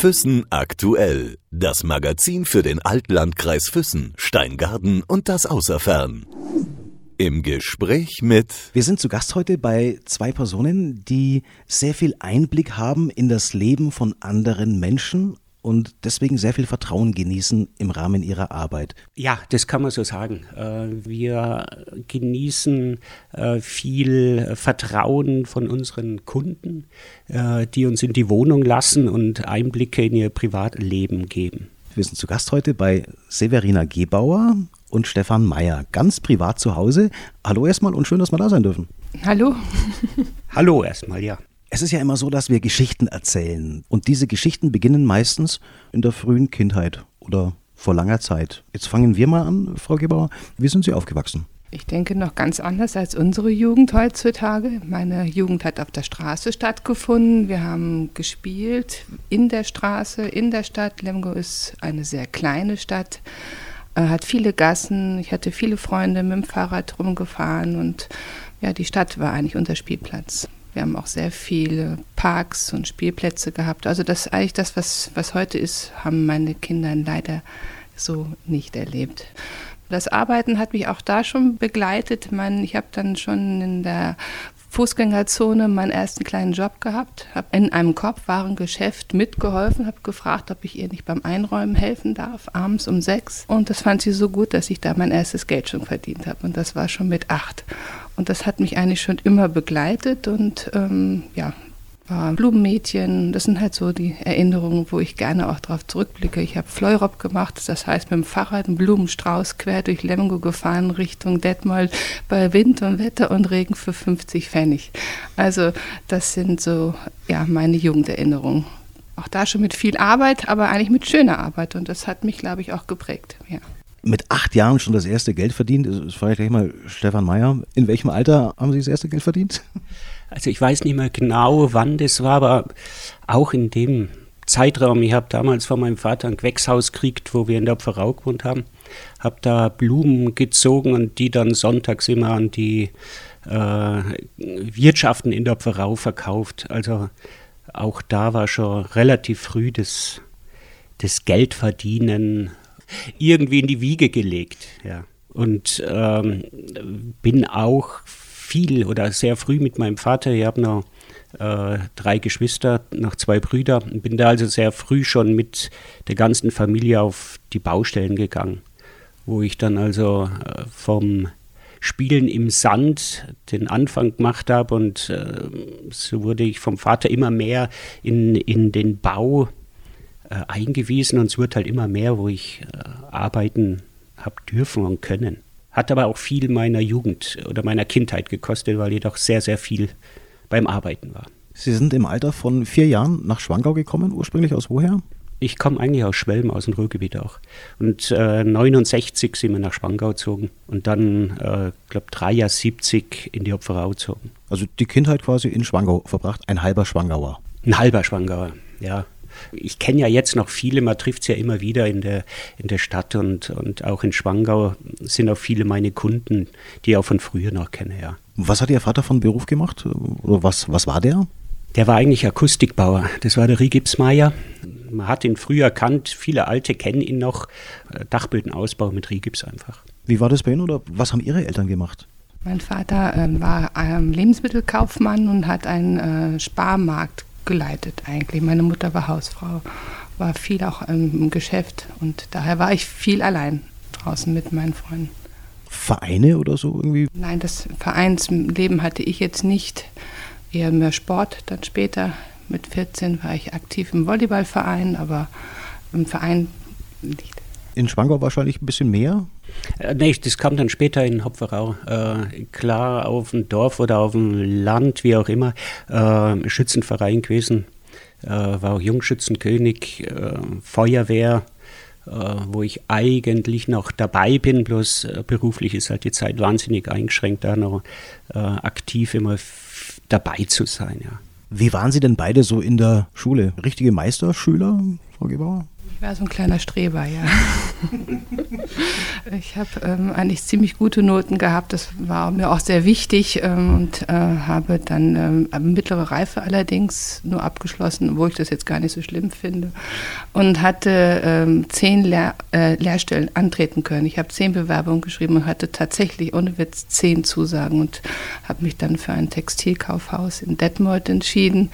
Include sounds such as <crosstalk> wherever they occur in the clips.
Füssen aktuell. Das Magazin für den Altlandkreis Füssen, Steingarten und das Außerfern. Im Gespräch mit. Wir sind zu Gast heute bei zwei Personen, die sehr viel Einblick haben in das Leben von anderen Menschen und deswegen sehr viel Vertrauen genießen im Rahmen ihrer Arbeit. Ja, das kann man so sagen. Äh, wir genießen äh, viel Vertrauen von unseren Kunden, äh, die uns in die Wohnung lassen und Einblicke in ihr Privatleben geben. Wir sind zu Gast heute bei Severina Gebauer und Stefan Meyer, ganz privat zu Hause. Hallo erstmal und schön, dass wir da sein dürfen. Hallo. <laughs> Hallo erstmal, ja. Es ist ja immer so, dass wir Geschichten erzählen. Und diese Geschichten beginnen meistens in der frühen Kindheit oder vor langer Zeit. Jetzt fangen wir mal an, Frau Gebauer. Wie sind Sie aufgewachsen? Ich denke noch ganz anders als unsere Jugend heutzutage. Meine Jugend hat auf der Straße stattgefunden. Wir haben gespielt in der Straße, in der Stadt. Lemgo ist eine sehr kleine Stadt, hat viele Gassen. Ich hatte viele Freunde mit dem Fahrrad rumgefahren und ja, die Stadt war eigentlich unser Spielplatz. Wir haben auch sehr viele Parks und Spielplätze gehabt. Also das eigentlich das, was, was heute ist, haben meine Kinder leider so nicht erlebt. Das Arbeiten hat mich auch da schon begleitet. Ich, habe dann schon in der Fußgängerzone meinen ersten kleinen Job gehabt, habe in einem Korbwarengeschäft mitgeholfen, habe gefragt, ob ich ihr nicht beim Einräumen helfen darf, abends um sechs. Und das fand sie so gut, dass ich da mein erstes Geld schon verdient habe. Und das war schon mit acht. Und das hat mich eigentlich schon immer begleitet und ähm, ja, war Blumenmädchen. Das sind halt so die Erinnerungen, wo ich gerne auch darauf zurückblicke. Ich habe Fleurop gemacht, das heißt mit dem Fahrrad einen Blumenstrauß quer durch Lemgo gefahren Richtung Detmold bei Wind und Wetter und Regen für 50 Pfennig. Also das sind so ja meine Jugenderinnerungen. Auch da schon mit viel Arbeit, aber eigentlich mit schöner Arbeit und das hat mich, glaube ich, auch geprägt. Ja mit acht Jahren schon das erste Geld verdient. Das frage ich gleich mal Stefan Meyer. In welchem Alter haben Sie das erste Geld verdient? Also ich weiß nicht mehr genau, wann das war, aber auch in dem Zeitraum. Ich habe damals von meinem Vater ein Gewächshaus gekriegt, wo wir in der Pfarrau gewohnt haben. Habe da Blumen gezogen und die dann sonntags immer an die äh, Wirtschaften in der Pfarrau verkauft. Also auch da war schon relativ früh das, das Geldverdienen irgendwie in die Wiege gelegt. Ja. Und ähm, bin auch viel oder sehr früh mit meinem Vater, ich habe noch äh, drei Geschwister, noch zwei Brüder, bin da also sehr früh schon mit der ganzen Familie auf die Baustellen gegangen, wo ich dann also äh, vom Spielen im Sand den Anfang gemacht habe und äh, so wurde ich vom Vater immer mehr in, in den Bau äh, eingewiesen und es wird halt immer mehr, wo ich äh, arbeiten habe dürfen und können. Hat aber auch viel meiner Jugend oder meiner Kindheit gekostet, weil ich doch sehr, sehr viel beim Arbeiten war. Sie sind im Alter von vier Jahren nach Schwangau gekommen, ursprünglich aus woher? Ich komme eigentlich aus Schwelm, aus dem Ruhrgebiet auch. Und äh, 69 sind wir nach Schwangau gezogen und dann, äh, glaube drei Jahre 70 in die Opferau gezogen. Also die Kindheit quasi in Schwangau verbracht, ein halber Schwangauer. Ein halber Schwangauer, ja ich kenne ja jetzt noch viele, man trifft es ja immer wieder in der, in der Stadt und, und auch in Schwangau sind auch viele meine Kunden, die ich auch von früher noch kenne, ja. Was hat Ihr Vater von Beruf gemacht? Oder was, was war der? Der war eigentlich Akustikbauer. Das war der Rigipsmeier. Man hat ihn früher erkannt, viele Alte kennen ihn noch. Dachbödenausbau mit Rigips einfach. Wie war das bei Ihnen oder was haben Ihre Eltern gemacht? Mein Vater äh, war ähm, Lebensmittelkaufmann und hat einen äh, Sparmarkt geleitet eigentlich. Meine Mutter war Hausfrau, war viel auch im Geschäft und daher war ich viel allein draußen mit meinen Freunden. Vereine oder so irgendwie? Nein, das Vereinsleben hatte ich jetzt nicht. Eher mehr Sport. Dann später mit 14 war ich aktiv im Volleyballverein, aber im Verein nicht. In Schwangau wahrscheinlich ein bisschen mehr? Äh, nee, das kam dann später in Hopferau. Äh, klar, auf dem Dorf oder auf dem Land, wie auch immer, äh, Schützenverein gewesen. Äh, war auch Jungschützenkönig, äh, Feuerwehr, äh, wo ich eigentlich noch dabei bin, bloß beruflich ist halt die Zeit wahnsinnig eingeschränkt, da noch aktiv immer dabei zu sein. Ja. Wie waren Sie denn beide so in der Schule? Richtige Meisterschüler, Frau Gebauer? Ich war so ein kleiner Streber, ja. <laughs> ich habe ähm, eigentlich ziemlich gute Noten gehabt. Das war mir auch sehr wichtig ähm, und äh, habe dann ähm, mittlere Reife allerdings nur abgeschlossen, wo ich das jetzt gar nicht so schlimm finde. Und hatte ähm, zehn Lehr äh, Lehrstellen antreten können. Ich habe zehn Bewerbungen geschrieben und hatte tatsächlich ohne Witz zehn Zusagen und habe mich dann für ein Textilkaufhaus in Detmold entschieden.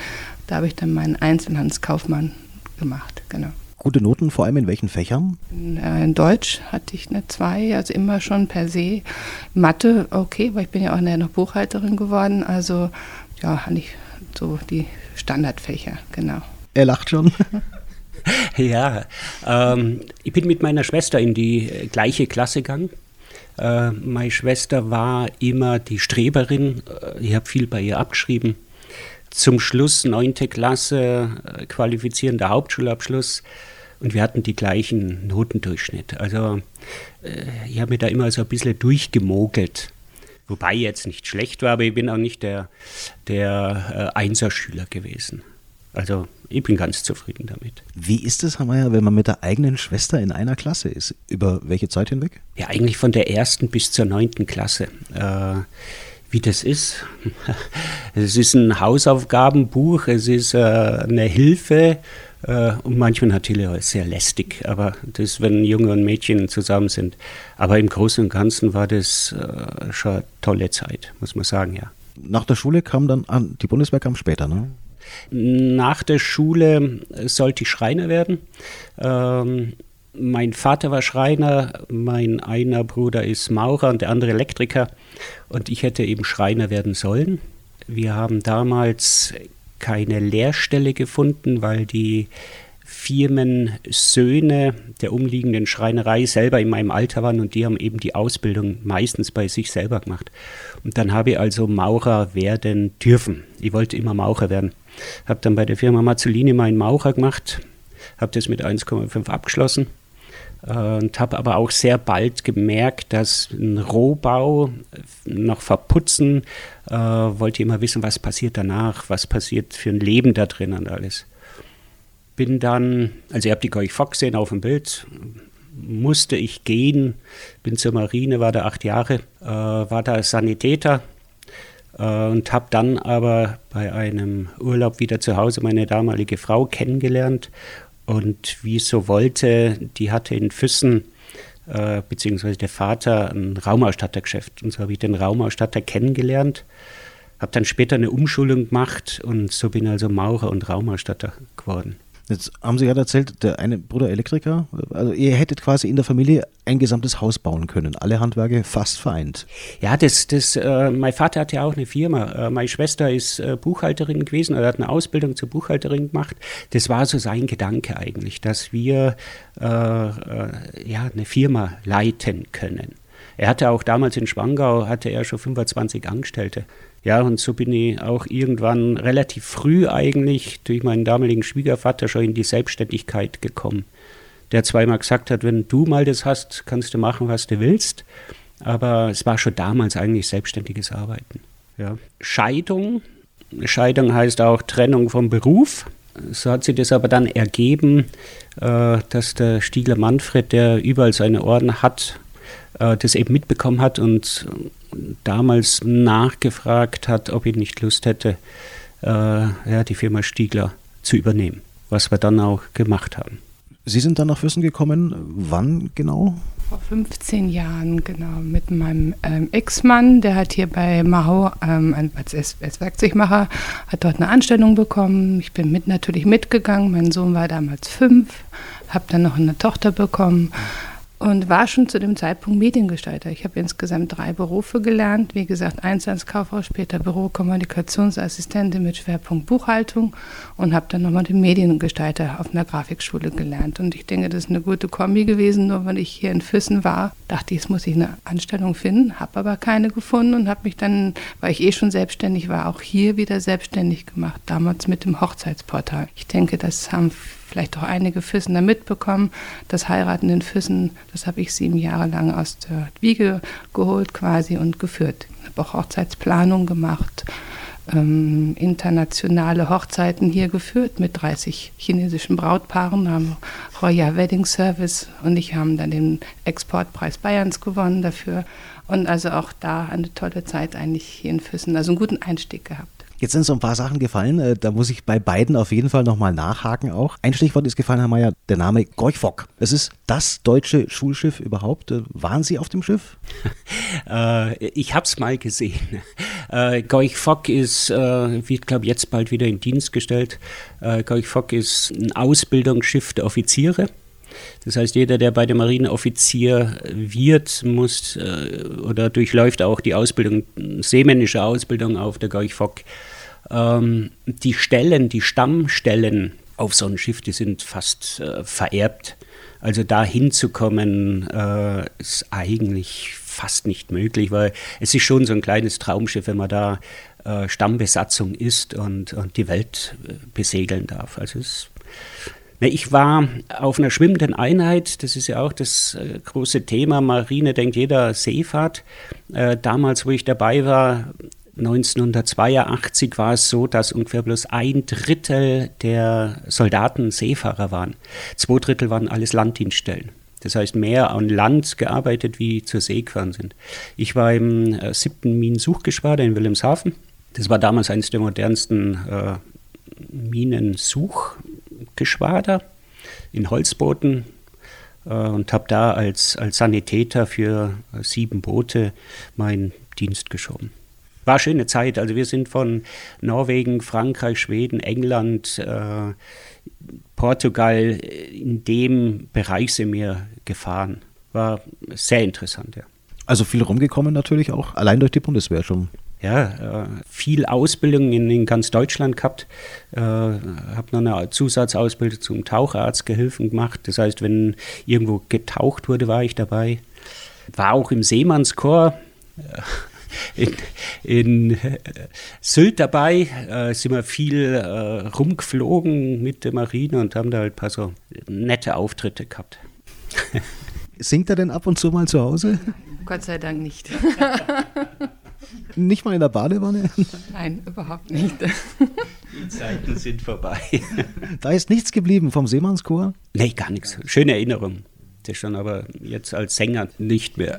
Da habe ich dann meinen Einzelhandelskaufmann gemacht, genau. Gute Noten, vor allem in welchen Fächern? In, äh, Deutsch hatte ich eine 2, also immer schon per se. Mathe, okay, weil ich bin ja auch nachher noch Buchhalterin geworden. Also ja, hatte ich so die Standardfächer, genau. Er lacht schon. <laughs> ja, ähm, ich bin mit meiner Schwester in die äh, gleiche Klasse gegangen. Äh, meine Schwester war immer die Streberin. Äh, ich habe viel bei ihr abgeschrieben. Zum Schluss, neunte Klasse, qualifizierender Hauptschulabschluss und wir hatten die gleichen Notendurchschnitt. Also äh, ich habe mir da immer so ein bisschen durchgemogelt. Wobei jetzt nicht schlecht war, aber ich bin auch nicht der, der äh, Einserschüler gewesen. Also ich bin ganz zufrieden damit. Wie ist es, Herr Mayer, wenn man mit der eigenen Schwester in einer Klasse ist? Über welche Zeit hinweg? Ja, eigentlich von der ersten bis zur neunten Klasse. Äh, wie das ist. <laughs> Es ist ein Hausaufgabenbuch, es ist äh, eine Hilfe und manchmal natürlich auch sehr lästig, aber das, wenn Junge und Mädchen zusammen sind. Aber im Großen und Ganzen war das äh, schon eine tolle Zeit, muss man sagen, ja. Nach der Schule kam dann, ah, die Bundeswehr kam später, ne? Nach der Schule sollte ich Schreiner werden. Ähm, mein Vater war Schreiner, mein einer Bruder ist Maurer und der andere Elektriker und ich hätte eben Schreiner werden sollen. Wir haben damals keine Lehrstelle gefunden, weil die Firmensöhne der umliegenden Schreinerei selber in meinem Alter waren und die haben eben die Ausbildung meistens bei sich selber gemacht. Und dann habe ich also Maurer werden dürfen. Ich wollte immer Maurer werden. Habe dann bei der Firma Mazzolini meinen Maurer gemacht, habe das mit 1,5 abgeschlossen und habe aber auch sehr bald gemerkt, dass ein Rohbau noch verputzen, äh, wollte immer wissen, was passiert danach, was passiert für ein Leben da drin und alles. Bin dann, also ihr habt die Gorch Fock gesehen auf dem Bild, musste ich gehen, bin zur Marine, war da acht Jahre, äh, war da Sanitäter äh, und habe dann aber bei einem Urlaub wieder zu Hause meine damalige Frau kennengelernt und wie es so wollte, die hatte in Füssen, äh, beziehungsweise der Vater, ein Raumausstattergeschäft. Und so habe ich den Raumausstatter kennengelernt, habe dann später eine Umschulung gemacht und so bin also Maurer und Raumausstatter geworden. Jetzt haben Sie gerade erzählt, der eine Bruder Elektriker. Also ihr hättet quasi in der Familie ein gesamtes Haus bauen können. Alle Handwerke fast vereint. Ja, das, das, äh, mein Vater hat ja auch eine Firma. Äh, meine Schwester ist äh, Buchhalterin gewesen, er hat eine Ausbildung zur Buchhalterin gemacht. Das war so sein Gedanke eigentlich, dass wir äh, äh, ja, eine Firma leiten können. Er hatte auch damals in Schwangau, hatte er schon 25 Angestellte. Ja, und so bin ich auch irgendwann relativ früh eigentlich durch meinen damaligen Schwiegervater schon in die Selbstständigkeit gekommen. Der zweimal gesagt hat, wenn du mal das hast, kannst du machen, was du willst. Aber es war schon damals eigentlich selbstständiges Arbeiten. Ja. Scheidung. Scheidung heißt auch Trennung vom Beruf. So hat sich das aber dann ergeben, äh, dass der Stiegler Manfred, der überall seine Orden hat, äh, das eben mitbekommen hat und damals nachgefragt hat, ob ich nicht Lust hätte, äh, ja, die Firma Stiegler zu übernehmen, was wir dann auch gemacht haben. Sie sind dann nach Füssen gekommen. Wann genau? Vor 15 Jahren, genau, mit meinem ähm, Ex-Mann, der hat hier bei Mahau ähm, als, als Werkzeugmacher, hat dort eine Anstellung bekommen. Ich bin mit natürlich mitgegangen. Mein Sohn war damals fünf, habe dann noch eine Tochter bekommen und war schon zu dem Zeitpunkt Mediengestalter. Ich habe insgesamt drei Berufe gelernt. Wie gesagt, eins als Kauffrau, später Bürokommunikationsassistentin mit Schwerpunkt Buchhaltung und habe dann nochmal den Mediengestalter auf einer Grafikschule gelernt. Und ich denke, das ist eine gute Kombi gewesen. Nur weil ich hier in Füssen war, dachte ich, jetzt muss ich eine Anstellung finden, habe aber keine gefunden und habe mich dann, weil ich eh schon selbstständig war, auch hier wieder selbstständig gemacht, damals mit dem Hochzeitsportal. Ich denke, das haben vielleicht auch einige Füssener mitbekommen. Das Heiraten in Füssen, das habe ich sieben Jahre lang aus der Wiege geholt quasi und geführt. Ich habe auch Hochzeitsplanung gemacht, ähm, internationale Hochzeiten hier geführt mit 30 chinesischen Brautpaaren, haben Royal Wedding Service und ich haben dann den Exportpreis Bayerns gewonnen dafür. Und also auch da eine tolle Zeit eigentlich hier in Füssen, also einen guten Einstieg gehabt. Jetzt sind so ein paar Sachen gefallen, äh, da muss ich bei beiden auf jeden Fall nochmal nachhaken auch. Ein Stichwort ist gefallen, Herr Mayer, der Name Gorch Fock. Es ist das deutsche Schulschiff überhaupt. Äh, waren Sie auf dem Schiff? <laughs> äh, ich habe es mal gesehen. Äh, Gorch Fock ist, äh, wird glaube jetzt bald wieder in Dienst gestellt. Äh, Gorch Fock ist ein Ausbildungsschiff der Offiziere. Das heißt, jeder, der bei der Marineoffizier wird, muss äh, oder durchläuft auch die Ausbildung, seemännische Ausbildung auf der Gorch Fock. Ähm, die Stellen, die Stammstellen auf so einem Schiff, die sind fast äh, vererbt. Also da hinzukommen, äh, ist eigentlich fast nicht möglich, weil es ist schon so ein kleines Traumschiff, wenn man da äh, Stammbesatzung ist und, und die Welt äh, besegeln darf. Also es ist ich war auf einer schwimmenden Einheit, das ist ja auch das äh, große Thema. Marine denkt jeder Seefahrt. Äh, damals, wo ich dabei war, 1982 war es so, dass ungefähr bloß ein Drittel der Soldaten Seefahrer waren. Zwei Drittel waren alles Landdienststellen. Das heißt, mehr an Land gearbeitet, wie zur See gefahren sind. Ich war im äh, siebten Minensuchgeschwader in Wilhelmshaven. Das war damals eines der modernsten äh, Minensuch- Geschwader in Holzbooten äh, und habe da als, als Sanitäter für äh, sieben Boote meinen Dienst geschoben. War eine schöne Zeit. Also wir sind von Norwegen, Frankreich, Schweden, England, äh, Portugal in dem Bereich sind wir gefahren. War sehr interessant, ja. Also viel rumgekommen natürlich auch, allein durch die Bundeswehr schon ja, äh, viel Ausbildung in, in, ganz Deutschland gehabt. Äh, habe noch eine Zusatzausbildung zum Taucharztgehilfen gemacht. Das heißt, wenn irgendwo getaucht wurde, war ich dabei. War auch im Seemannschor. In, in Sylt dabei äh, sind wir viel äh, rumgeflogen mit der Marine und haben da halt ein paar so nette Auftritte gehabt. <laughs> Singt er denn ab und zu mal zu Hause? Gott sei Dank nicht. Nicht mal in der Badewanne? Nein, überhaupt nicht. Die Zeiten sind vorbei. <laughs> Da ist nichts geblieben vom Seemannschor? Nee, gar nichts. Schöne Erinnerung. Das schon, aber jetzt als Sänger nicht mehr.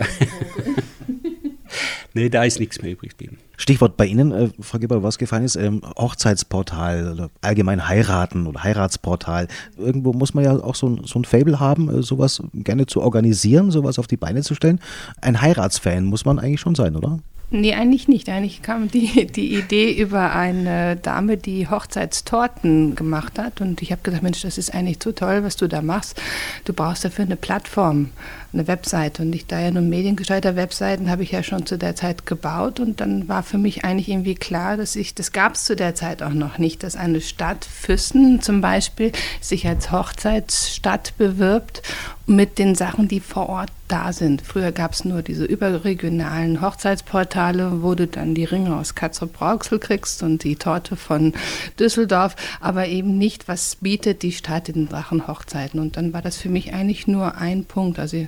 Nee, da ist nichts mehr übrig geblieben. Stichwort bei Ihnen, äh, Frau Geber, was gefallen ist, ähm, Hochzeitsportal oder allgemein heiraten oder Heiratsportal. Irgendwo muss man ja auch so ein, so ein Fable haben, äh, sowas gerne zu organisieren, sowas auf die Beine zu stellen. Ein Heiratsfan muss man eigentlich schon sein, oder? Nee, eigentlich nicht. Eigentlich kam die, die Idee über eine Dame, die Hochzeitstorten gemacht hat. Und ich habe gesagt, Mensch, das ist eigentlich so toll, was du da machst. Du brauchst dafür eine Plattform, eine Webseite. Und ich da ja nun Mediengestalter Webseiten habe ich ja schon zu der Zeit gebaut. Und dann war für mich eigentlich irgendwie klar, dass ich, das gab es zu der Zeit auch noch nicht, dass eine Stadt Füssen zum Beispiel sich als Hochzeitsstadt bewirbt mit den Sachen, die vor Ort da sind. Früher gab es nur diese überregionalen Hochzeitsportale, wo du dann die Ringe aus Katzrup-Brauxel kriegst und die Torte von Düsseldorf, aber eben nicht, was bietet die Stadt in Sachen Hochzeiten. Und dann war das für mich eigentlich nur ein Punkt. Also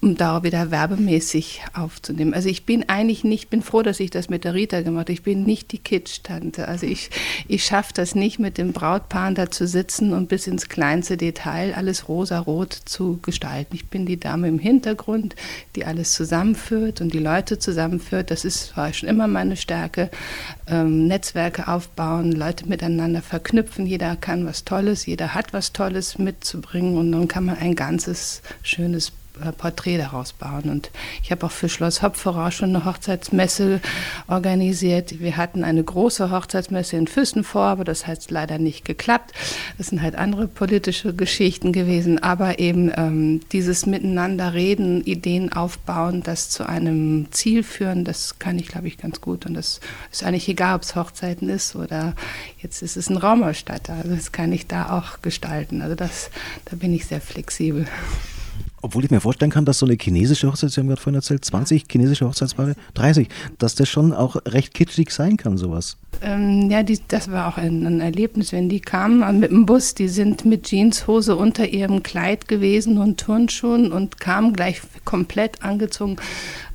um da wieder werbemäßig aufzunehmen. Also ich bin eigentlich nicht, bin froh, dass ich das mit der Rita gemacht habe. Ich bin nicht die Kitsch-Tante. Also ich, ich schaffe das nicht, mit dem Brautpaar da zu sitzen und bis ins kleinste Detail alles rosa-rot zu gestalten. Ich bin die Dame im Hintergrund, die alles zusammenführt und die Leute zusammenführt. Das ist, war schon immer meine Stärke. Ähm, Netzwerke aufbauen, Leute miteinander verknüpfen. Jeder kann was Tolles, jeder hat was Tolles mitzubringen und dann kann man ein ganzes schönes äh, Porträt daraus bauen. Und ich habe auch für Schloss Hopferau schon eine Hochzeitsmesse organisiert. Wir hatten eine große Hochzeitsmesse in Füssen vor, aber das hat leider nicht geklappt. Das sind halt andere politische Geschichten gewesen. Aber eben ähm, dieses Miteinander reden, Ideen aufbauen, das zu einem Ziel führen, das kann ich, glaube ich, ganz gut. Und das ist eigentlich egal, ob es Hochzeiten ist oder jetzt ist es ein Raumausstatter. Also das kann ich da auch gestalten. Also das, da bin ich sehr flexibel. Obwohl ich mir vorstellen kann, dass so eine chinesische Hochzeit, Sie haben gerade vorhin erzählt, 20 chinesische Hochzeitspaare, 30, dass das schon auch recht kitschig sein kann, sowas. Ähm, ja, die, das war auch ein, ein, Erlebnis, wenn die kamen mit dem Bus, die sind mit Jeanshose unter ihrem Kleid gewesen und Turnschuhen und kamen gleich komplett angezogen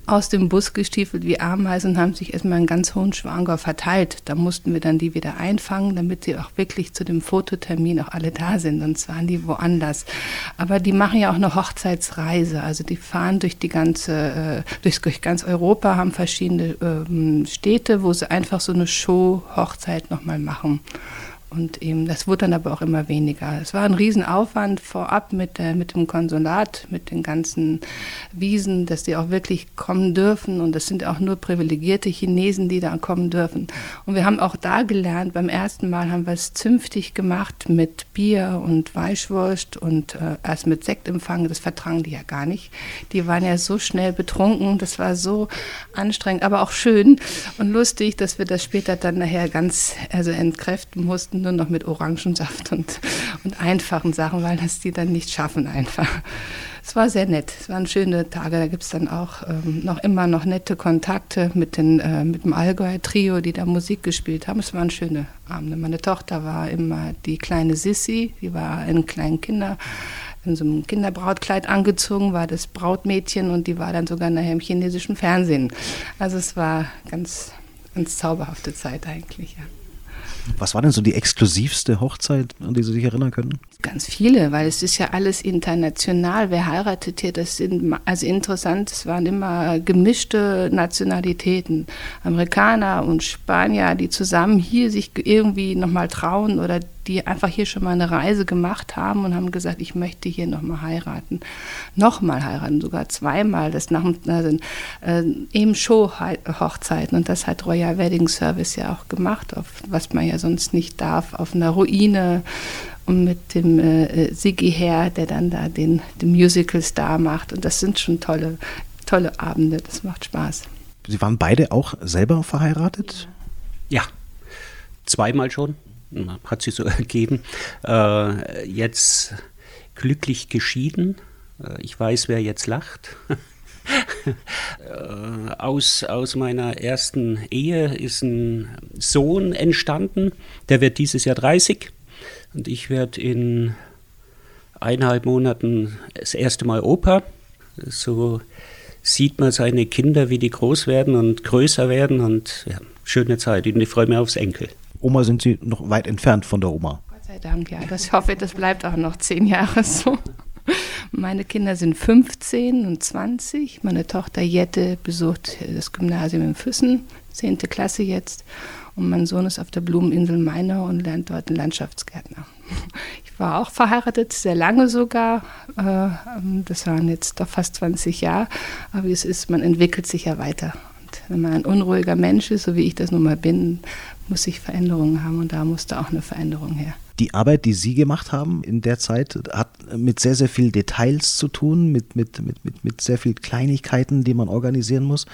aus dem Bus gestiefelt wie Ameisen und haben sich erstmal einen ganz hohen Schwanger verteilt. Da mussten wir dann die wieder einfangen, damit sie auch wirklich zu dem Fototermin auch alle da sind, sonst waren die woanders. Aber die machen ja auch eine Hochzeitsreise, also die fahren durch die ganze, äh, durch, durch ganz Europa, haben verschiedene ähm, Städte, wo sie einfach so eine Show-Hochzeit nochmal machen. Und eben, das wurde dann aber auch immer weniger. Es war ein Riesenaufwand vorab mit, der, mit dem Konsulat, mit den ganzen Wiesen, dass die auch wirklich kommen dürfen. Und das sind auch nur privilegierte Chinesen, die da kommen dürfen. Und wir haben auch da gelernt, beim ersten Mal haben wir es zünftig gemacht mit Bier und Weißwurst und äh, erst mit Sektempfang. Das vertragen die ja gar nicht. Die waren ja so schnell betrunken. Das war so anstrengend, aber auch schön und lustig, dass wir das später dann nachher ganz also entkräften mussten nur noch mit Orangensaft und, und einfachen Sachen, weil das die dann nicht schaffen einfach. Es war sehr nett, es waren schöne Tage. Da gibt es dann auch ähm, noch immer noch nette Kontakte mit, den, äh, mit dem Allgäuer Trio, die da Musik gespielt haben. Es waren schöne Abende. Meine Tochter war immer die kleine Sissy, die war in kleinen Kinder in so einem Kinderbrautkleid angezogen, war das Brautmädchen und die war dann sogar nachher im chinesischen Fernsehen. Also es war ganz, ganz zauberhafte Zeit eigentlich, ja. Was war denn so die exklusivste Hochzeit, an die Sie sich erinnern können? Ganz viele, weil es ist ja alles international. Wer heiratet hier? Das sind also interessant. Es waren immer gemischte Nationalitäten, Amerikaner und Spanier, die zusammen hier sich irgendwie noch mal trauen oder die einfach hier schon mal eine Reise gemacht haben und haben gesagt, ich möchte hier nochmal heiraten. Nochmal heiraten, sogar zweimal. Das nach, also, äh, eben Show-Hochzeiten. Und das hat Royal Wedding Service ja auch gemacht, auf, was man ja sonst nicht darf, auf einer Ruine und mit dem äh, Siggi Herr, der dann da den, den Musical-Star macht. Und das sind schon tolle, tolle Abende, das macht Spaß. Sie waren beide auch selber verheiratet? Ja, zweimal schon hat sich so <laughs> ergeben. Äh, jetzt glücklich geschieden. Äh, ich weiß, wer jetzt lacht. <laughs> äh, aus, aus meiner ersten Ehe ist ein Sohn entstanden, der wird dieses Jahr 30 und ich werde in eineinhalb Monaten das erste Mal Opa. So sieht man seine Kinder, wie die groß werden und größer werden und ja, schöne Zeit und ich freue mich aufs Enkel. Oma sind Sie noch weit entfernt von der Oma. Gott sei Dank, ja. Das, ich hoffe, das bleibt auch noch zehn Jahre <laughs> so. Meine Kinder sind 15 und 20. Meine Tochter Jette besucht das Gymnasium in Füssen, 10. Klasse jetzt. Und mein Sohn ist auf der Blumeninsel Mainau und lernt dort einen Landschaftsgärtner. <laughs> Ich war auch verheiratet, sehr lange sogar. Äh, das waren jetzt doch fast 20 Jahre. Aber wie es ist, man entwickelt sich ja weiter. Und wenn man ein unruhiger Mensch ist, so wie ich das nun mal bin, muss ich Veränderungen haben und da musste auch eine Veränderung her. Die Arbeit, die Sie gemacht haben in der Zeit, hat mit sehr, sehr viel Details zu tun, mit, mit, mit, mit sehr viel Kleinigkeiten, die man organisieren muss.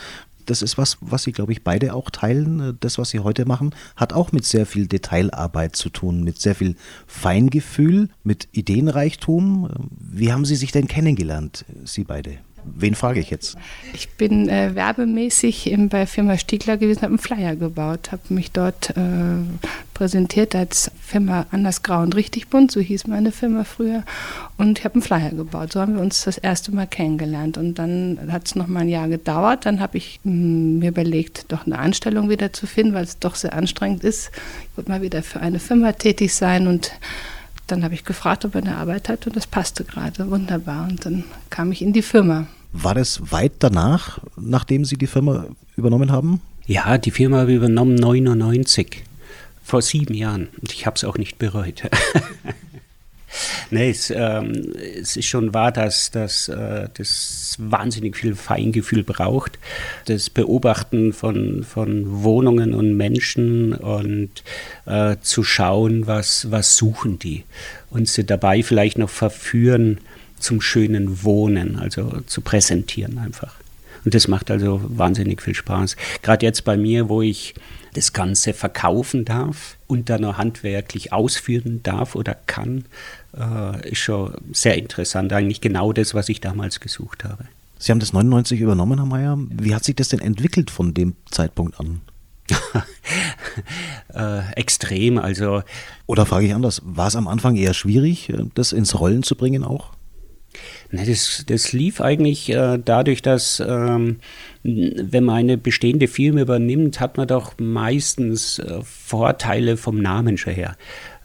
Das ist was, was Sie, glaube ich, beide auch teilen. Das, was Sie heute machen, hat auch mit sehr viel Detailarbeit zu tun, mit sehr viel Feingefühl, mit Ideenreichtum. Wie haben Sie sich denn kennengelernt, Sie beide? Wen frage ich jetzt? Ich bin äh, werbemäßig in, bei Firma Stiegler gewesen, habe einen Flyer gebaut, habe mich dort äh, präsentiert als Firma Anders Grau und Richtig Bunt, so hieß meine Firma früher. Und ich habe einen Flyer gebaut. So haben wir uns das erste Mal kennengelernt. Und dann hat es noch mal ein Jahr gedauert. Dann habe ich mh, hm, mir überlegt, doch eine Anstellung wieder zu finden, weil es doch sehr anstrengend ist. Ich wollte mal wieder für eine Firma tätig sein und dann habe ich gefragt, ob er eine Arbeit hat und das passte gerade wunderbar. Und dann kam ich in die Firma. War das weit danach, nachdem Sie die Firma übernommen haben? Ja, die Firma habe ich übernommen 99, vor sieben Jahren. Und ich habe es auch nicht bereut. <laughs> nee, es, ähm, es, ist schon wahr, dass, dass äh, das wahnsinnig viel Feingefühl braucht. Das Beobachten von, von Wohnungen und Menschen und äh, zu schauen, was, was suchen die. Und sie dabei vielleicht noch verführen zum schönen Wohnen, also zu präsentieren einfach. Und das macht also wahnsinnig viel Spaß. Gerade jetzt bei mir, wo ich das Ganze verkaufen darf und dann noch handwerklich ausführen darf oder kann, äh, ist schon sehr interessant. Eigentlich genau das, was ich damals gesucht habe. Sie haben das 99 übernommen, Herr Mayer. Wie hat sich das denn entwickelt von dem Zeitpunkt an? <laughs> äh, extrem, also. Oder frage ich anders, war es am Anfang eher schwierig, das ins Rollen zu bringen auch? Das, das lief eigentlich äh, dadurch, dass ähm, wenn man eine bestehende Firma übernimmt, hat man doch meistens äh, Vorteile vom Namen schon her.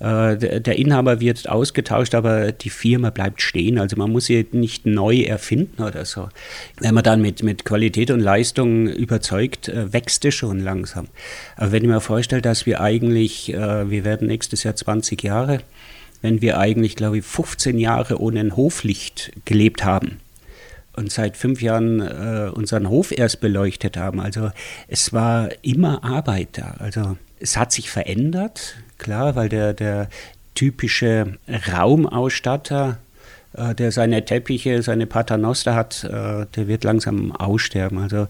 Äh, der, der, Inhaber wird ausgetauscht, aber die Firma bleibt stehen. Also man muss sie nicht neu erfinden oder so. Wenn man dann mit, mit Qualität und Leistung überzeugt, äh, wächst es schon langsam. Aber wenn ich mir vorstelle, dass wir eigentlich, äh, wir werden nächstes Jahr 20 Jahre, wenn wir eigentlich, glaube ich, 15 Jahre ohne ein Hoflicht gelebt haben und seit fünf Jahren äh, unseren Hof erst beleuchtet haben. Also es war immer Arbeit da. Also es hat sich verändert, klar, weil der, der typische Raumausstatter, äh, der seine Teppiche, seine Paternoster hat, äh, der wird langsam aussterben. Also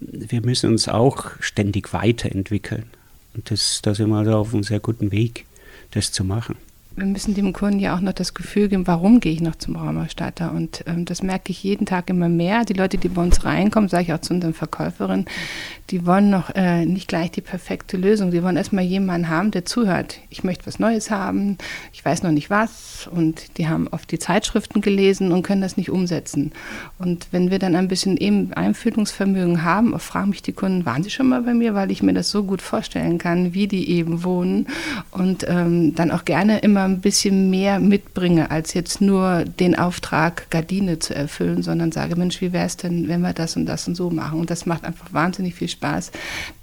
wir müssen uns auch ständig weiterentwickeln. Und da sind wir also auf einem sehr guten Weg, das zu machen wir müssen dem Kunden ja auch noch das Gefühl geben, warum gehe ich noch zum Raumerstatter? Und ähm, das merke ich jeden Tag immer mehr. Die Leute, die bei uns reinkommen, sage ich auch zu unseren Verkäuferinnen, die wollen noch äh, nicht gleich die perfekte Lösung. Die wollen erstmal jemanden haben, der zuhört. Ich möchte was Neues haben, ich weiß noch nicht was. Und die haben oft die Zeitschriften gelesen und können das nicht umsetzen. Und wenn wir dann ein bisschen eben Einfühlungsvermögen haben, fragen mich die Kunden, waren sie schon mal bei mir, weil ich mir das so gut vorstellen kann, wie die eben wohnen. Und ähm, dann auch gerne immer ein bisschen mehr mitbringe, als jetzt nur den Auftrag, Gardine zu erfüllen, sondern sage, Mensch, wie wäre es denn, wenn wir das und das und so machen? Und das macht einfach wahnsinnig viel Spaß.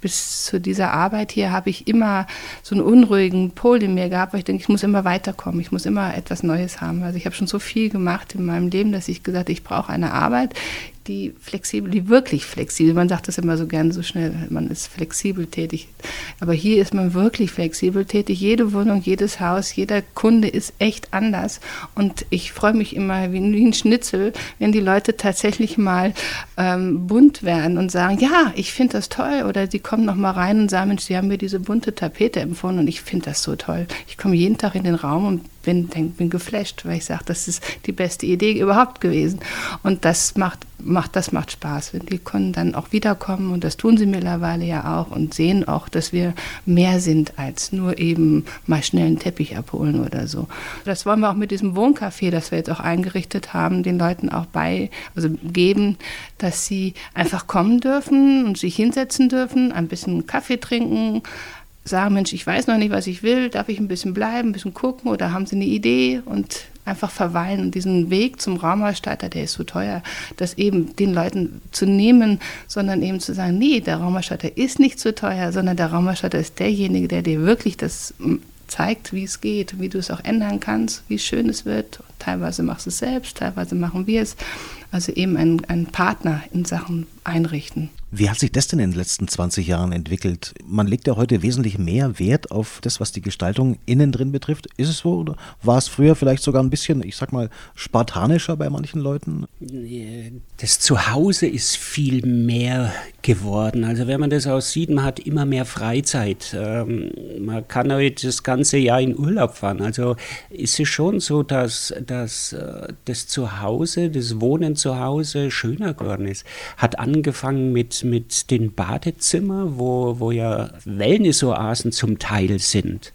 Bis zu dieser Arbeit hier habe ich immer so einen unruhigen Pol in mir gehabt, weil ich denke, ich muss immer weiterkommen, ich muss immer etwas Neues haben. Also ich habe schon so viel gemacht in meinem Leben, dass ich gesagt habe, ich brauche eine Arbeit, die flexibel, die wirklich flexibel, man sagt das immer so gern so schnell, man ist flexibel tätig. Aber hier ist man wirklich flexibel tätig. Jede Wohnung, jedes Haus, jeder Kunde ist echt anders. Und ich freue mich immer wie, ein Schnitzel, wenn die Leute tatsächlich mal ähm, bunt werden und sagen, ja, ich finde das toll. Oder die kommen noch mal rein und sagen, Mensch, sie haben mir diese bunte Tapete empfohlen und ich finde das so toll. Ich komme jeden Tag in den Raum und bin, denk, bin geflasht, weil ich sage, das ist die beste Idee überhaupt gewesen. Und das macht, macht, das macht Spaß, die Kunden dann auch wiederkommen und das tun sie mittlerweile ja auch und sehen auch, dass wir mehr sind als nur eben mal schnell einen Teppich abholen oder so. Das wollen wir auch mit diesem Wohncafé, das wir jetzt auch eingerichtet haben, den Leuten auch bei, also geben, dass sie einfach kommen dürfen und sich hinsetzen dürfen, ein bisschen Kaffee trinken, sagen, Mensch, ich weiß noch nicht, was ich will, darf ich ein bisschen bleiben, ein bisschen gucken oder haben Sie eine Idee und einfach verweilen. Und diesen Weg zum Raumausstatter, der ist so teuer, das eben den Leuten zu nehmen, sondern eben zu sagen, nee, der Raumausstatter ist nicht so teuer, sondern der Raumausstatter ist derjenige, der dir wirklich das zeigt, wie es geht, wie du es auch ändern kannst, wie schön es wird. Teilweise machst du es selbst, teilweise machen wir es. Also eben ein, ein Partner in Sachen einrichten. Wie hat sich das denn in den letzten 20 Jahren entwickelt? Man legt ja heute wesentlich mehr Wert auf das, was die Gestaltung innen drin betrifft. Ist es so oder war es früher vielleicht sogar ein bisschen, ich sag mal, spartanischer bei manchen Leuten? Das Zuhause ist viel mehr geworden. Also wenn man das aussieht, man hat immer mehr Freizeit. Ähm, man kann heute das ganze Jahr in Urlaub fahren. Also ist es schon so, dass, dass äh, das Zuhause, das Wohnen zu Hause schöner geworden ist. Hat angefangen mit, mit den Badezimmern, wo, wo ja Wellnessoasen zum Teil sind.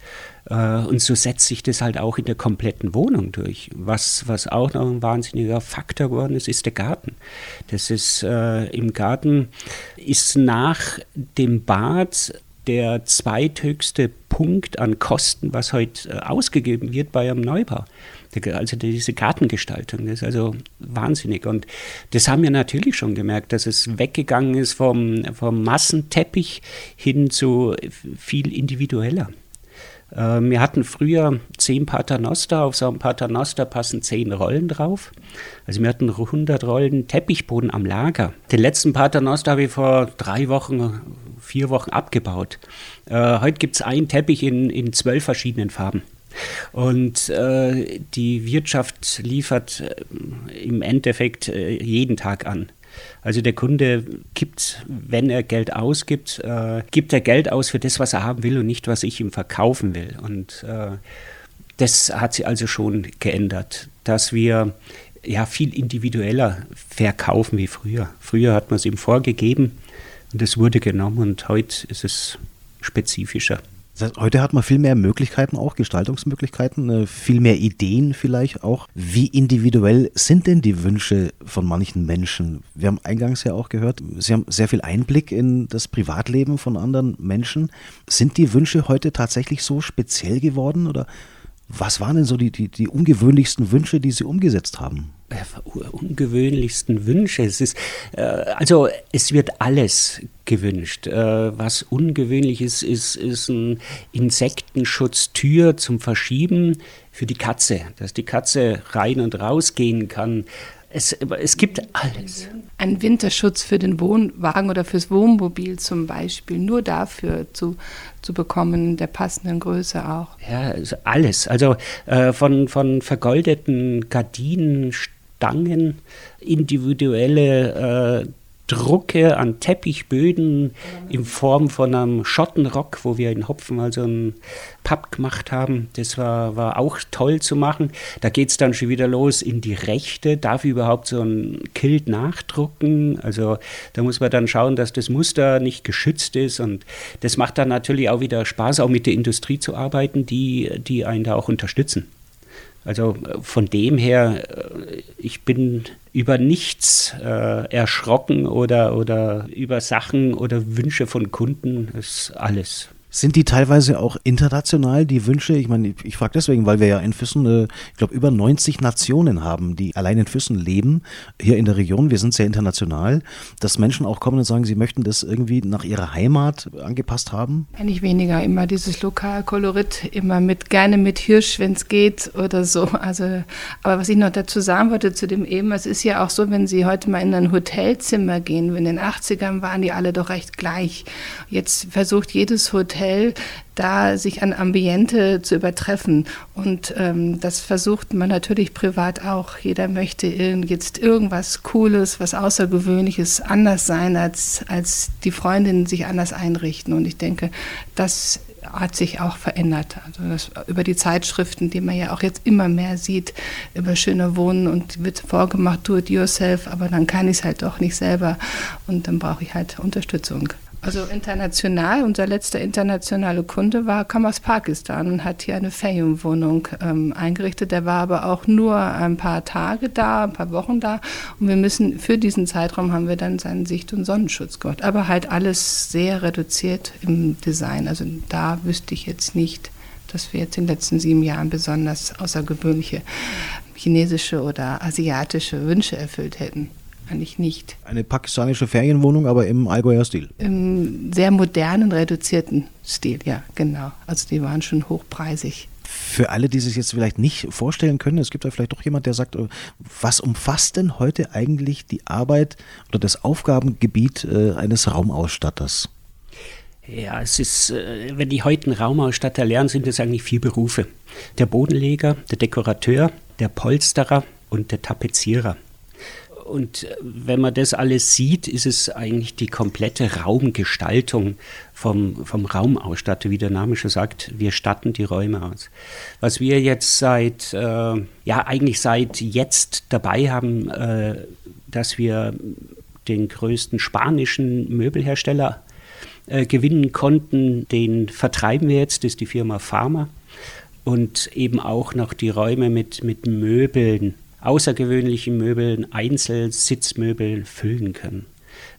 Äh, und so setzt sich das halt auch in der kompletten Wohnung durch. Was, was auch noch ein wahnsinniger Faktor geworden ist, ist der Garten. Das ist äh, im Garten ist nach dem Bad der zweithöchste Punkt an Kosten, was heute äh, ausgegeben wird bei einem Neubau. Also diese Gartengestaltung, ist also wahnsinnig. Und das haben wir natürlich schon gemerkt, dass es weggegangen ist vom, vom Massenteppich hin zu viel individueller. Äh, wir hatten früher zehn Paternoster, auf so einem Paternoster passen zehn Rollen drauf. Also wir hatten 100 Rollen Teppichboden am Lager. Den letzten Paternoster habe ich vor drei Wochen, vier Wochen abgebaut. Äh, heute gibt es einen Teppich in, in zwölf verschiedenen Farben. Und äh, die Wirtschaft liefert äh, im Endeffekt äh, jeden Tag an. Also der Kunde gibt, wenn er Geld ausgibt, äh, gibt er Geld aus für das, was er haben will und nicht, was ich ihm verkaufen will. Und äh, das hat sich also schon geändert, dass wir ja viel individueller verkaufen wie früher. Früher hat man es ihm vorgegeben und es wurde genommen und heute ist es spezifischer. Das heißt, heute hat man viel mehr Möglichkeiten, auch Gestaltungsmöglichkeiten, äh, viel mehr Ideen vielleicht auch. Wie individuell sind denn die Wünsche von manchen Menschen? Wir haben eingangs ja auch gehört, Sie haben sehr viel Einblick in das Privatleben von anderen Menschen. Sind die Wünsche heute tatsächlich so speziell geworden oder was waren denn so die, die, die ungewöhnlichsten Wünsche, die Sie umgesetzt haben? ungewöhnlichsten Wünsche. Es ist, äh, also es wird alles gewünscht. Äh, was ungewöhnlich ist, ist, ist ein Insektenschutztür zum Verschieben für die Katze, dass die Katze rein und raus gehen kann. Es, es gibt alles. Ein Winterschutz für den Wohnwagen oder fürs Wohnmobil zum Beispiel, nur dafür zu, zu bekommen, der passenden Größe auch. Ja, also alles. Also äh, von, von vergoldeten Gardinen, Stangen, individuelle äh, Drucke an Teppichböden in Form von einem Schottenrock, wo wir in Hopfen also einen Papp gemacht haben. Das war, war auch toll zu machen. Da geht es dann schon wieder los in die Rechte. Darf ich überhaupt so ein Kilt nachdrucken? Also da muss man dann schauen, dass das Muster nicht geschützt ist. Und das macht dann natürlich auch wieder Spaß, auch mit der Industrie zu arbeiten, die, die einen da auch unterstützen. Also von dem her, äh, ich bin über nichts äh, erschrocken oder, oder über Sachen oder Wünsche von Kunden, das ist alles. Sind die teilweise auch international, die Wünsche? Ich meine, ich, ich frage deswegen, weil wir ja in Füssen, äh, ich glaube, über 90 Nationen haben, die allein in Füssen leben, hier in der Region. Wir sind sehr international, dass Menschen auch kommen und sagen, sie möchten das irgendwie nach ihrer Heimat angepasst haben? Eigentlich weniger, immer dieses Lokalkolorit, immer mit, gerne mit Hirsch, wenn es geht oder so. Also, aber was ich noch dazu sagen wollte zu dem eben, es ist ja auch so, wenn Sie heute mal in ein Hotelzimmer gehen, in den 80ern waren die alle doch recht gleich. Jetzt versucht jedes Hotel Hotel da sich an Ambiente zu übertreffen. Und ähm, das versucht man natürlich privat auch. Jeder möchte jetzt irgendwas Cooles, was Außergewöhnliches anders sein, als, als die Freundinnen sich anders einrichten. Und ich denke, das hat sich auch verändert. Also das, über die Zeitschriften, die man ja auch jetzt immer mehr sieht, über schöne Wohnen und wird vorgemacht, do it yourself, aber dann kann ich es halt doch nicht selber und dann brauche ich halt Unterstützung. Also international, unser letzter internationale Kunde war, kam aus Pakistan und hat hier eine Ferienwohnung ähm, eingerichtet. Der war aber auch nur ein paar Tage da, ein paar Wochen da. Und wir müssen, für diesen Zeitraum haben wir dann seinen Sicht- und Sonnenschutz gemacht. Aber halt alles sehr reduziert im Design. Also da wüsste ich jetzt nicht, dass wir jetzt in den letzten sieben Jahren besonders außergewöhnliche chinesische oder asiatische Wünsche erfüllt hätten eigentlich nicht. Eine pakistanische Ferienwohnung, aber im Allgäuer Stil? Im sehr modernen, reduzierten Stil, ja, genau. Also die waren schon hochpreisig. Für alle, die sich jetzt vielleicht nicht vorstellen können, es gibt da vielleicht doch jemand, der sagt, äh, was umfasst denn heute eigentlich die Arbeit oder das Aufgabengebiet äh, eines Raumausstatters? Ja, es ist, äh, wenn die heute einen Raumausstatter lernen, sind es eigentlich vier Berufe. Der Bodenleger, der Dekorateur, der Polsterer und der Tapezierer. Und äh, wenn man das alles sieht, ist es eigentlich die komplette Raumgestaltung vom, vom Raumausstatter, wie der Name schon sagt. Wir statten die Räume aus. Was wir jetzt seit, äh, ja, eigentlich seit jetzt dabei haben, äh, dass wir den größten spanischen Möbelhersteller äh, gewinnen konnten, den vertreiben wir jetzt, das ist die Firma Pharma. Und eben auch noch die Räume mit, mit Möbeln außergewöhnlichen Möbeln, Einzelsitzmöbeln füllen können.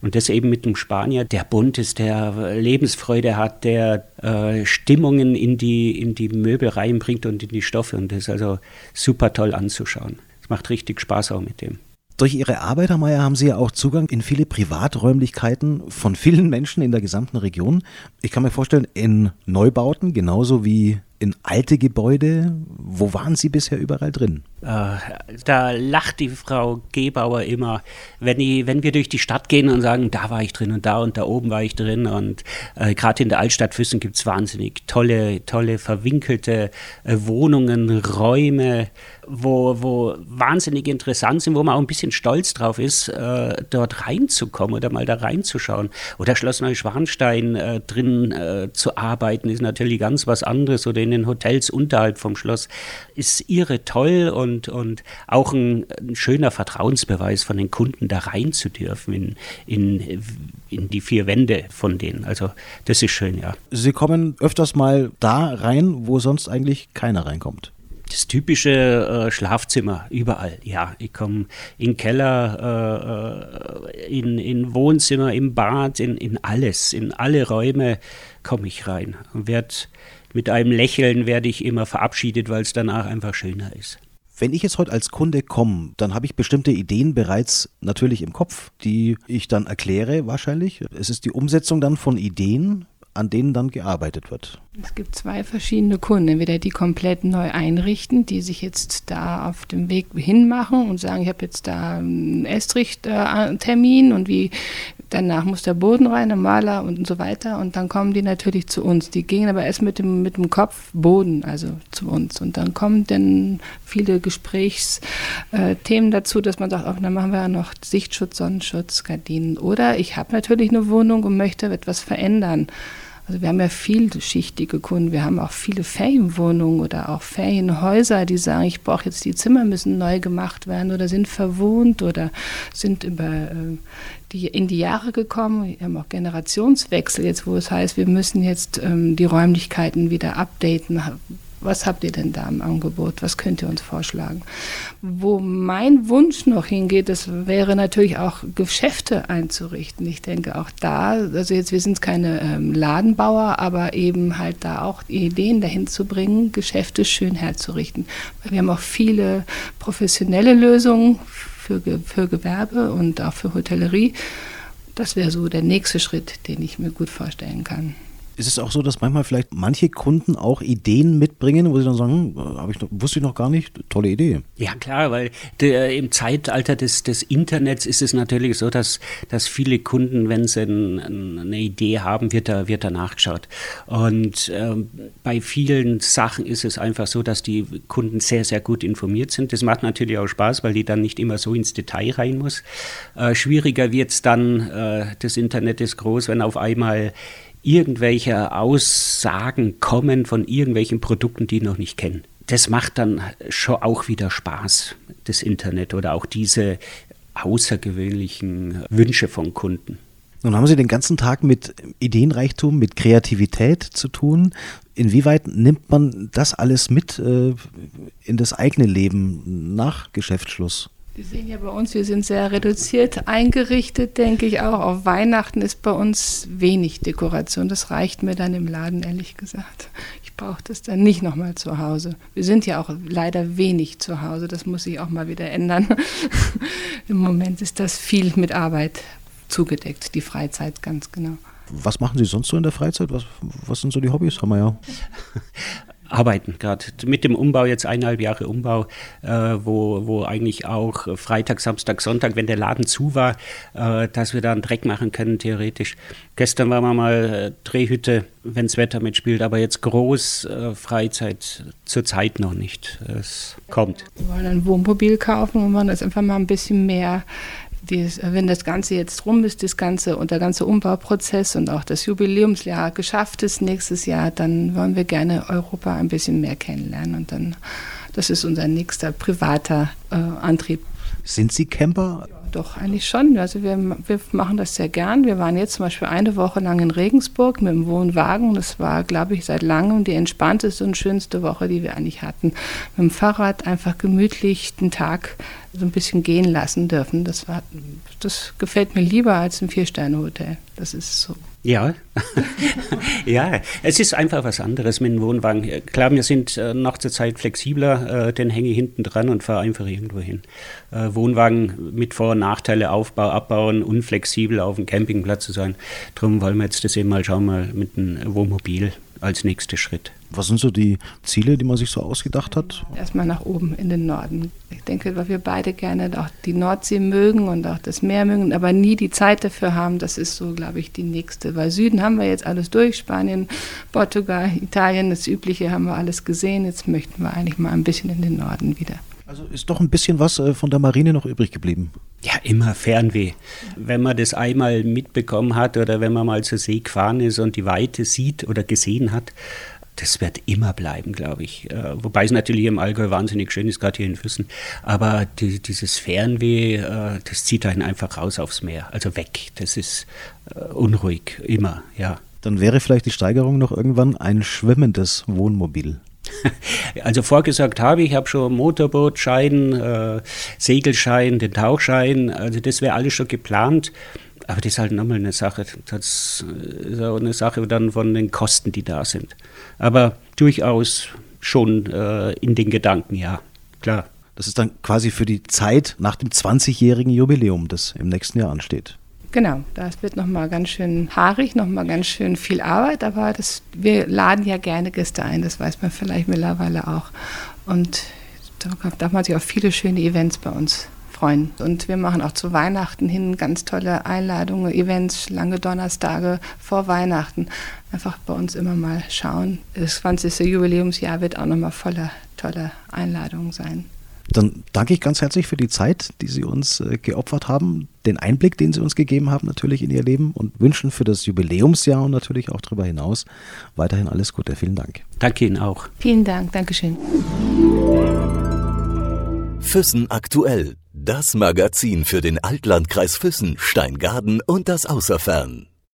Und das eben mit einem Spanier, der bunt ist, der Lebensfreude hat, der äh, Stimmungen in die, in die Möbel reinbringt und in die Stoffe. Und das ist also super toll anzuschauen. Es macht richtig Spaß auch mit dem. Durch Ihre Arbeit, Herr Mayer, haben Sie ja auch Zugang in viele Privaträumlichkeiten von vielen Menschen in der gesamten Region. Ich kann mir vorstellen, in Neubauten genauso wie in alte Gebäude. Wo waren Sie bisher überall drin? Äh, da lacht die Frau Gebauer immer, wenn, die, wenn wir durch die Stadt gehen und sagen, da war ich drin und da und da oben war ich drin. Und äh, gerade in der Altstadt Füssen gibt es wahnsinnig tolle, tolle, verwinkelte äh, Wohnungen, Räume, wo, wo wahnsinnig interessant sind, wo man auch ein bisschen stolz drauf ist, äh, dort reinzukommen oder mal da reinzuschauen. Oder Schloss Neuschwanstein äh, drin äh, zu arbeiten, ist natürlich ganz was anderes. Oder in den Hotels unterhalb vom Schloss, ist irre toll und, und auch ein, ein schöner Vertrauensbeweis von den Kunden, da rein zu dürfen in, in, in die vier Wände von denen. Also das ist schön, ja. Sie kommen öfters mal da rein, wo sonst eigentlich keiner reinkommt das typische äh, Schlafzimmer überall. Ja, ich komme in Keller, äh, äh, in, in Wohnzimmer, im Bad, in, in alles, in alle Räume komme ich rein und werde mit einem Lächeln werde ich immer verabschiedet, weil es danach einfach schöner ist. Wenn ich jetzt heute als Kunde komme, dann habe ich bestimmte Ideen bereits natürlich im Kopf, die ich dann erkläre wahrscheinlich. Es ist die Umsetzung dann von Ideen an denen dann gearbeitet wird. Es gibt zwei verschiedene Kunden, entweder die komplett neu einrichten, die sich jetzt da auf dem Weg hinmachen und sagen, ich habe jetzt da einen Estrich-Termin und wie danach muss der Boden rein, der Maler und so weiter und dann kommen die natürlich zu uns. Die gehen aber erst mit dem, mit dem Kopf Boden, also zu uns und dann kommen dann viele Gesprächsthemen dazu, dass man sagt, auch dann machen wir ja noch Sichtschutz, Sonnenschutz, Gardinen oder ich habe natürlich eine Wohnung und möchte etwas verändern. Also wir haben ja vielschichtige Kunden. Wir haben auch viele Ferienwohnungen oder auch Ferienhäuser, die sagen, ich brauche jetzt die Zimmer müssen neu gemacht werden oder sind verwohnt oder sind über äh, die in die Jahre gekommen. Wir haben auch Generationswechsel jetzt, wo es heißt, wir müssen jetzt ähm, die Räumlichkeiten wieder updaten, was habt ihr denn da im Angebot? Was könnt ihr uns vorschlagen? Wo mein Wunsch noch hingeht, das wäre natürlich auch Geschäfte einzurichten. Ich denke auch da, also jetzt wir sind keine ähm, Ladenbauer, aber eben halt da auch Ideen dahin zu bringen, Geschäfte schön herzurichten. Wir haben auch viele professionelle Lösungen für, für Gewerbe und auch für Hotellerie. Das wäre so der nächste Schritt, den ich mir gut vorstellen kann. Ist es auch so, dass manchmal vielleicht manche Kunden auch Ideen mitbringen, wo sie dann sagen, hm, ich noch, wusste ich noch gar nicht, tolle Idee. Ja klar, weil der, im Zeitalter des, des Internets ist es natürlich so, dass, dass viele Kunden, wenn sie ein, eine Idee haben, wird da, wird da nachgeschaut. Und ähm, bei vielen Sachen ist es einfach so, dass die Kunden sehr, sehr gut informiert sind. Das macht natürlich auch Spaß, weil die dann nicht immer so ins Detail rein muss. Äh, schwieriger wird es dann, äh, das Internet ist groß, wenn auf einmal irgendwelche Aussagen kommen von irgendwelchen Produkten, die noch nicht kennen. Das macht dann schon auch wieder Spaß, das Internet oder auch diese außergewöhnlichen Wünsche von Kunden. Nun haben Sie den ganzen Tag mit Ideenreichtum, mit Kreativität zu tun. Inwieweit nimmt man das alles mit äh, in das eigene Leben nach Geschäftsschluss? Sie sehen ja bei uns, wir sind sehr reduziert eingerichtet, denke ich auch. Auf Weihnachten ist bei uns wenig Dekoration. Das reicht mir dann im Laden, ehrlich gesagt. Ich brauche das dann nicht nochmal zu Hause. Wir sind ja auch leider wenig zu Hause. Das muss sich auch mal wieder ändern. <laughs> Im Moment ist das viel mit Arbeit zugedeckt, die Freizeit ganz genau. Was machen Sie sonst so in der Freizeit? Was, was sind so die Hobbys? Haben wir ja. <laughs> arbeiten gerade mit dem Umbau, jetzt eineinhalb Jahre Umbau, äh, wo, wo eigentlich auch Freitag, Samstag, Sonntag, wenn der Laden zu war, äh, dass wir da einen Dreck machen können, theoretisch. Gestern waren wir mal äh, Drehhütte, wenns Wetter mitspielt, aber jetzt groß äh, Freizeit zurzeit noch nicht. Es kommt. Wir wollen ein Wohnmobil kaufen und wollen das einfach mal ein bisschen mehr dies, wenn das Ganze jetzt rum ist, das ganze und der ganze Umbauprozess und auch das Jubiläumsjahr geschafft ist nächstes Jahr, dann wollen wir gerne Europa ein bisschen mehr kennenlernen und dann das ist unser nächster privater äh, Antrieb. Sind Sie Camper? Doch, eigentlich schon. Also wir, wir machen das sehr gern. Wir waren jetzt zum Beispiel eine Woche lang in Regensburg mit dem Wohnwagen. Das war, glaube ich, seit langem die entspannteste und schönste Woche, die wir eigentlich hatten. Mit dem Fahrrad einfach gemütlich den Tag so ein bisschen gehen lassen dürfen. Das, war, das gefällt mir lieber als ein Vier-Sterne-Hotel. Das ist so. Ja, <laughs> ja, es ist einfach was anderes mit dem Wohnwagen. Klar, wir sind äh, noch zur Zeit flexibler, äh, den hänge ich hinten dran und fahre einfach irgendwo hin. Äh, Wohnwagen mit Vor- und Nachteile, Aufbau, Abbauen, unflexibel auf dem Campingplatz zu sein. Darum wollen wir jetzt das eben mal schauen, mal mit einem Wohnmobil als nächster Schritt. Was sind so die Ziele, die man sich so ausgedacht hat? Erstmal nach oben in den Norden. Ich denke, weil wir beide gerne auch die Nordsee mögen und auch das Meer mögen, aber nie die Zeit dafür haben, das ist so, glaube ich, die nächste. Weil Süden haben wir jetzt alles durch, Spanien, Portugal, Italien, das Übliche haben wir alles gesehen. Jetzt möchten wir eigentlich mal ein bisschen in den Norden wieder. Also ist doch ein bisschen was äh, von der Marine noch übrig geblieben. Ja, immer Fernweh. Wenn man das einmal mitbekommen hat oder wenn man mal zur See gefahren ist und die Weite sieht oder gesehen hat, das wird immer bleiben, glaube ich. Äh, wobei es natürlich im Allgäu wahnsinnig schön ist, gerade hier in Füssen. Aber die, dieses Fernweh, äh, das zieht einen einfach raus aufs Meer, also weg. Das ist unruhig, immer, ja. Dann wäre vielleicht die Steigerung noch irgendwann ein schwimmendes Wohnmobil. <laughs> Also vorgesagt habe ich, habe schon Motorbootschein, äh, Segelschein, den Tauchschein, also das wäre alles schon geplant. Aber das ist halt nochmal eine Sache, das ist auch eine Sache dann von den Kosten, die da sind. Aber durchaus schon äh, in den Gedanken, ja, klar. Das ist dann quasi für die Zeit nach dem 20-jährigen Jubiläum, das im nächsten Jahr ansteht. Genau, das wird nochmal ganz schön haarig, nochmal ganz schön viel Arbeit, aber das, wir laden ja gerne Gäste ein, das weiß man vielleicht mittlerweile auch. Und da darf man sich auf viele schöne Events bei uns freuen. Und wir machen auch zu Weihnachten hin ganz tolle Einladungen, Events, lange Donnerstage vor Weihnachten. Einfach bei uns immer mal schauen. Das 20. Jubiläumsjahr wird auch nochmal voller toller Einladungen sein. Dann danke ich ganz herzlich für die Zeit, die Sie uns äh, geopfert haben, den Einblick, den Sie uns gegeben haben, natürlich in Ihr Leben und wünschen für das Jubiläumsjahr und natürlich auch darüber hinaus weiterhin alles Gute. Vielen Dank. Danke Ihnen auch. Vielen Dank. Dankeschön. Füssen aktuell. Das Magazin für den Altlandkreis Füssen, Steingaden und das Außerfern.